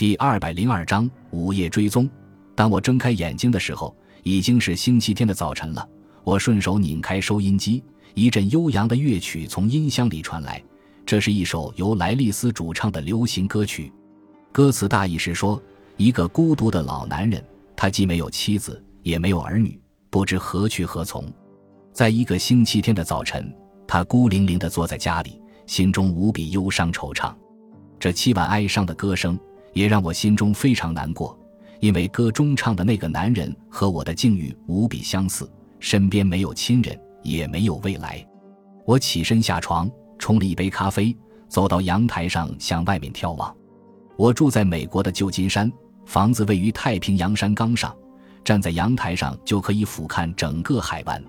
第二百零二章午夜追踪。当我睁开眼睛的时候，已经是星期天的早晨了。我顺手拧开收音机，一阵悠扬的乐曲从音箱里传来。这是一首由莱利斯主唱的流行歌曲。歌词大意是说，一个孤独的老男人，他既没有妻子，也没有儿女，不知何去何从。在一个星期天的早晨，他孤零零地坐在家里，心中无比忧伤惆怅。这凄婉哀伤的歌声。也让我心中非常难过，因为歌中唱的那个男人和我的境遇无比相似，身边没有亲人，也没有未来。我起身下床，冲了一杯咖啡，走到阳台上向外面眺望。我住在美国的旧金山，房子位于太平洋山冈上，站在阳台上就可以俯瞰整个海湾。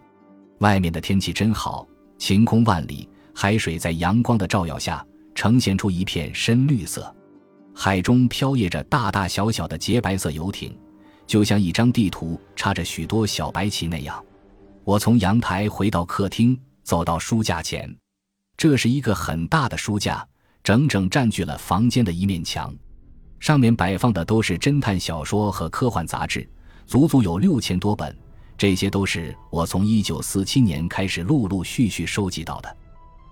外面的天气真好，晴空万里，海水在阳光的照耀下呈现出一片深绿色。海中飘曳着大大小小的洁白色游艇，就像一张地图插着许多小白旗那样。我从阳台回到客厅，走到书架前。这是一个很大的书架，整整占据了房间的一面墙。上面摆放的都是侦探小说和科幻杂志，足足有六千多本。这些都是我从一九四七年开始陆陆续续收集到的。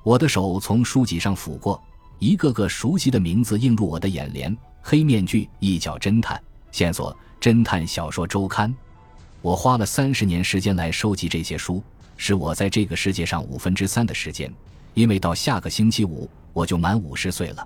我的手从书籍上抚过。一个个熟悉的名字映入我的眼帘：黑面具、一角侦探、线索、侦探小说周刊。我花了三十年时间来收集这些书，是我在这个世界上五分之三的时间。因为到下个星期五我就满五十岁了。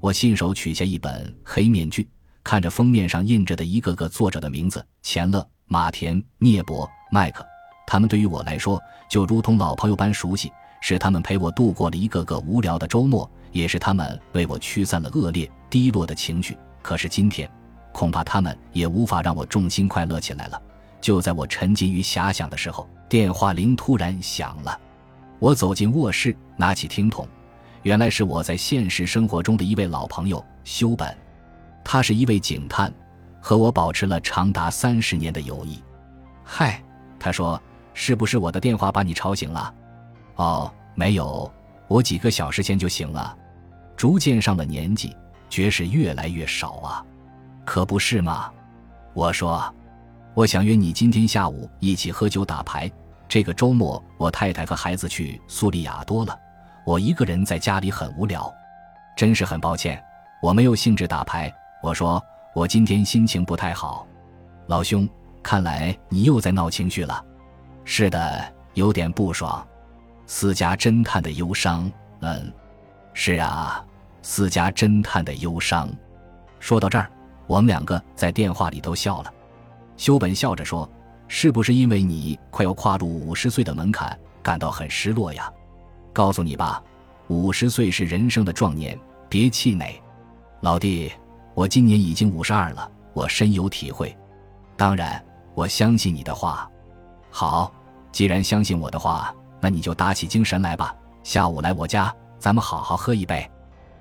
我信手取下一本《黑面具》，看着封面上印着的一个个作者的名字：钱勒、马田、聂伯、麦克。他们对于我来说就如同老朋友般熟悉，是他们陪我度过了一个个无聊的周末。也是他们为我驱散了恶劣、低落的情绪。可是今天，恐怕他们也无法让我重新快乐起来了。就在我沉浸于遐想的时候，电话铃突然响了。我走进卧室，拿起听筒，原来是我在现实生活中的一位老朋友修本。他是一位警探，和我保持了长达三十年的友谊。嗨，他说：“是不是我的电话把你吵醒了？”哦，没有，我几个小时前就醒了。逐渐上了年纪，觉是越来越少啊，可不是吗？我说，我想约你今天下午一起喝酒打牌。这个周末我太太和孩子去苏利亚多了，我一个人在家里很无聊，真是很抱歉，我没有兴致打牌。我说我今天心情不太好，老兄，看来你又在闹情绪了。是的，有点不爽。私家侦探的忧伤，嗯，是啊。私家侦探的忧伤。说到这儿，我们两个在电话里都笑了。修本笑着说：“是不是因为你快要跨入五十岁的门槛，感到很失落呀？”告诉你吧，五十岁是人生的壮年，别气馁。老弟，我今年已经五十二了，我深有体会。当然，我相信你的话。好，既然相信我的话，那你就打起精神来吧。下午来我家，咱们好好喝一杯。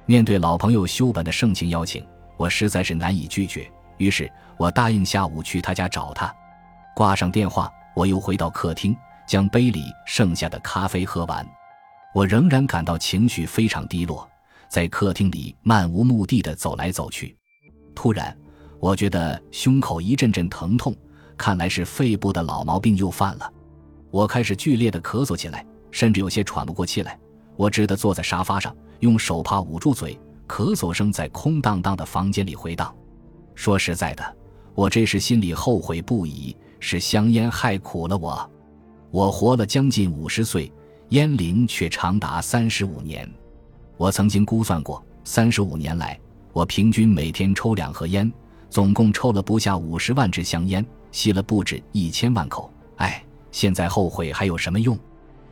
面对老朋友修本的盛情邀请，我实在是难以拒绝。于是我答应下午去他家找他。挂上电话，我又回到客厅，将杯里剩下的咖啡喝完。我仍然感到情绪非常低落，在客厅里漫无目的的走来走去。突然，我觉得胸口一阵阵疼痛，看来是肺部的老毛病又犯了。我开始剧烈的咳嗽起来，甚至有些喘不过气来。我只得坐在沙发上。用手帕捂住嘴，咳嗽声在空荡荡的房间里回荡。说实在的，我这时心里后悔不已，是香烟害苦了我。我活了将近五十岁，烟龄却长达三十五年。我曾经估算过，三十五年来，我平均每天抽两盒烟，总共抽了不下五十万支香烟，吸了不止一千万口。哎，现在后悔还有什么用？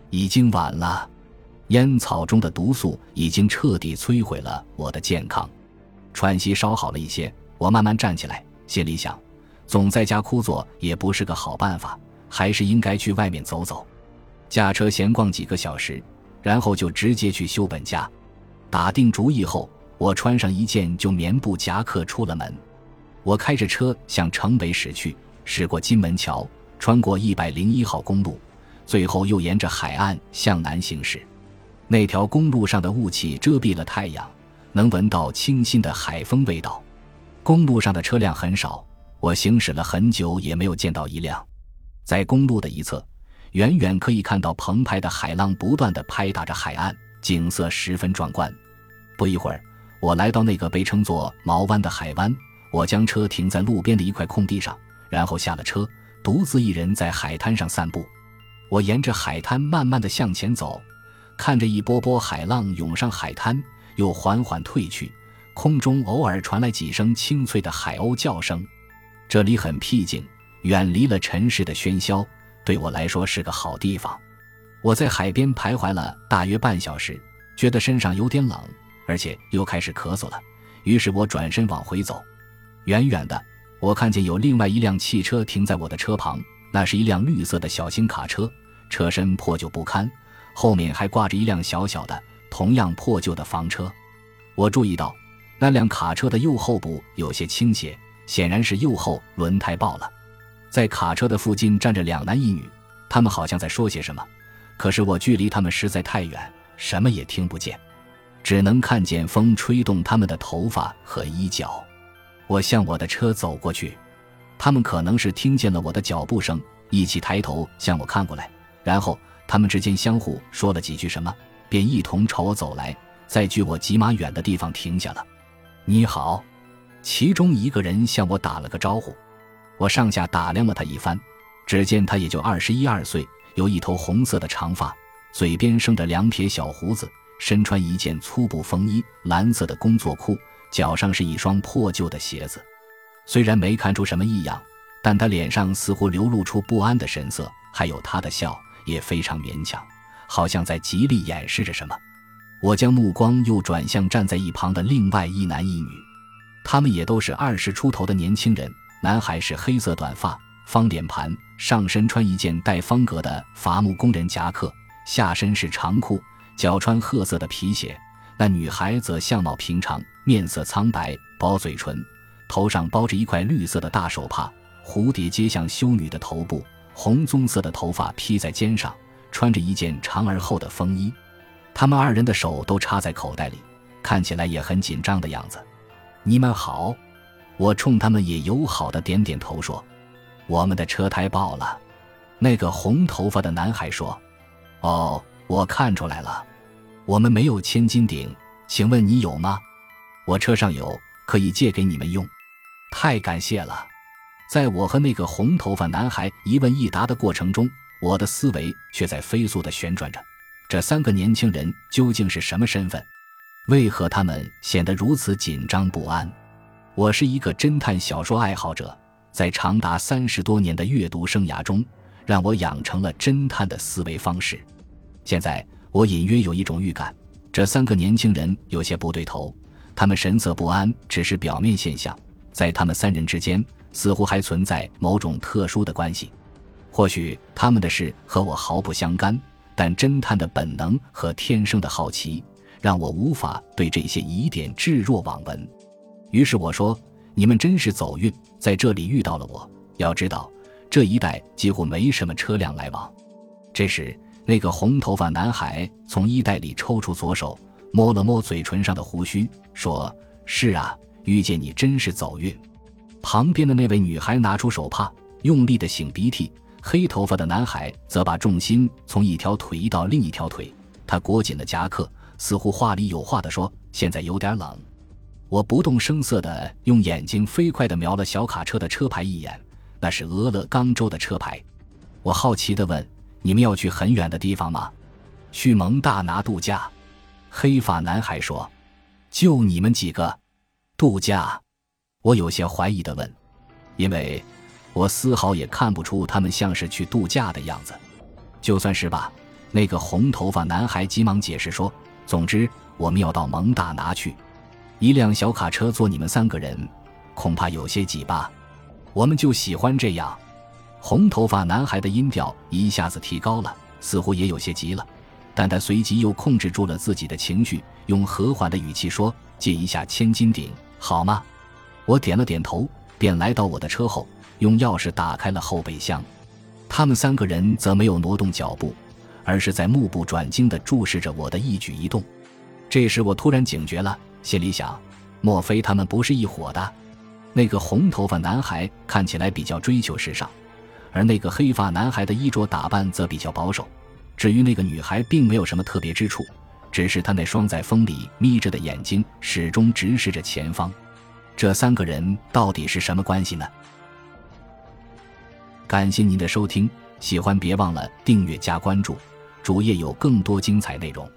已经晚了。烟草中的毒素已经彻底摧毁了我的健康，喘息稍好了一些，我慢慢站起来，心里想，总在家枯坐也不是个好办法，还是应该去外面走走。驾车闲逛几个小时，然后就直接去修本家。打定主意后，我穿上一件旧棉布夹克出了门。我开着车向城北驶去，驶过金门桥，穿过一百零一号公路，最后又沿着海岸向南行驶。那条公路上的雾气遮蔽了太阳，能闻到清新的海风味道。公路上的车辆很少，我行驶了很久也没有见到一辆。在公路的一侧，远远可以看到澎湃的海浪不断的拍打着海岸，景色十分壮观。不一会儿，我来到那个被称作毛湾的海湾，我将车停在路边的一块空地上，然后下了车，独自一人在海滩上散步。我沿着海滩慢慢的向前走，看着一波波海浪涌上海滩，又缓缓退去。空中偶尔传来几声清脆的海鸥叫声，这里很僻静，远离了尘世的喧嚣，对我来说是个好地方。我在海边徘徊了大约半小时，觉得身上有点冷，而且又开始咳嗽了。于是我转身往回走。远远的，我看见有另外一辆汽车停在我的车旁，那是一辆绿色的小型卡车，车身破旧不堪，后面还挂着一辆小小的、同样破旧的房车。我注意到。那辆卡车的右后部有些倾斜，显然是右后轮胎爆了。在卡车的附近站着两男一女，他们好像在说些什么，可是我距离他们实在太远，什么也听不见，只能看见风吹动他们的头发和衣角。我向我的车走过去，他们可能是听见了我的脚步声，一起抬头向我看过来，然后他们之间相互说了几句什么，便一同朝我走来，在距我几码远的地方停下了。你好，其中一个人向我打了个招呼，我上下打量了他一番，只见他也就二十一二岁，有一头红色的长发，嘴边生着两撇小胡子，身穿一件粗布风衣，蓝色的工作裤，脚上是一双破旧的鞋子。虽然没看出什么异样，但他脸上似乎流露出不安的神色，还有他的笑也非常勉强，好像在极力掩饰着什么。我将目光又转向站在一旁的另外一男一女，他们也都是二十出头的年轻人。男孩是黑色短发，方脸盘，上身穿一件带方格的伐木工人夹克，下身是长裤，脚穿褐色的皮鞋。那女孩则相貌平常，面色苍白，薄嘴唇，头上包着一块绿色的大手帕，蝴蝶结像修女的头部，红棕色的头发披在肩上，穿着一件长而厚的风衣。他们二人的手都插在口袋里，看起来也很紧张的样子。你们好，我冲他们也友好的点点头说：“我们的车胎爆了。”那个红头发的男孩说：“哦，我看出来了，我们没有千斤顶，请问你有吗？我车上有，可以借给你们用。太感谢了。”在我和那个红头发男孩一问一答的过程中，我的思维却在飞速的旋转着。这三个年轻人究竟是什么身份？为何他们显得如此紧张不安？我是一个侦探小说爱好者，在长达三十多年的阅读生涯中，让我养成了侦探的思维方式。现在我隐约有一种预感，这三个年轻人有些不对头。他们神色不安只是表面现象，在他们三人之间似乎还存在某种特殊的关系。或许他们的事和我毫不相干。但侦探的本能和天生的好奇，让我无法对这些疑点置若罔闻。于是我说：“你们真是走运，在这里遇到了我。要知道，这一带几乎没什么车辆来往。”这时，那个红头发男孩从衣袋里抽出左手，摸了摸嘴唇上的胡须，说：“是啊，遇见你真是走运。”旁边的那位女孩拿出手帕，用力的擤鼻涕。黑头发的男孩则把重心从一条腿移到另一条腿，他裹紧了夹克，似乎话里有话地说：“现在有点冷。”我不动声色地用眼睛飞快地瞄了小卡车的车牌一眼，那是俄勒冈州的车牌。我好奇地问：“你们要去很远的地方吗？”“去蒙大拿度假。”黑发男孩说。“就你们几个？度假？”我有些怀疑地问，因为。我丝毫也看不出他们像是去度假的样子，就算是吧。那个红头发男孩急忙解释说：“总之，我们要到蒙大拿去，一辆小卡车坐你们三个人，恐怕有些挤吧。我们就喜欢这样。”红头发男孩的音调一下子提高了，似乎也有些急了，但他随即又控制住了自己的情绪，用和缓的语气说：“借一下千斤顶好吗？”我点了点头，便来到我的车后。用钥匙打开了后备箱，他们三个人则没有挪动脚步，而是在目不转睛地注视着我的一举一动。这时我突然警觉了，心里想：莫非他们不是一伙的？那个红头发男孩看起来比较追求时尚，而那个黑发男孩的衣着打扮则比较保守。至于那个女孩，并没有什么特别之处，只是她那双在风里眯着的眼睛始终直视着前方。这三个人到底是什么关系呢？感谢您的收听，喜欢别忘了订阅加关注，主页有更多精彩内容。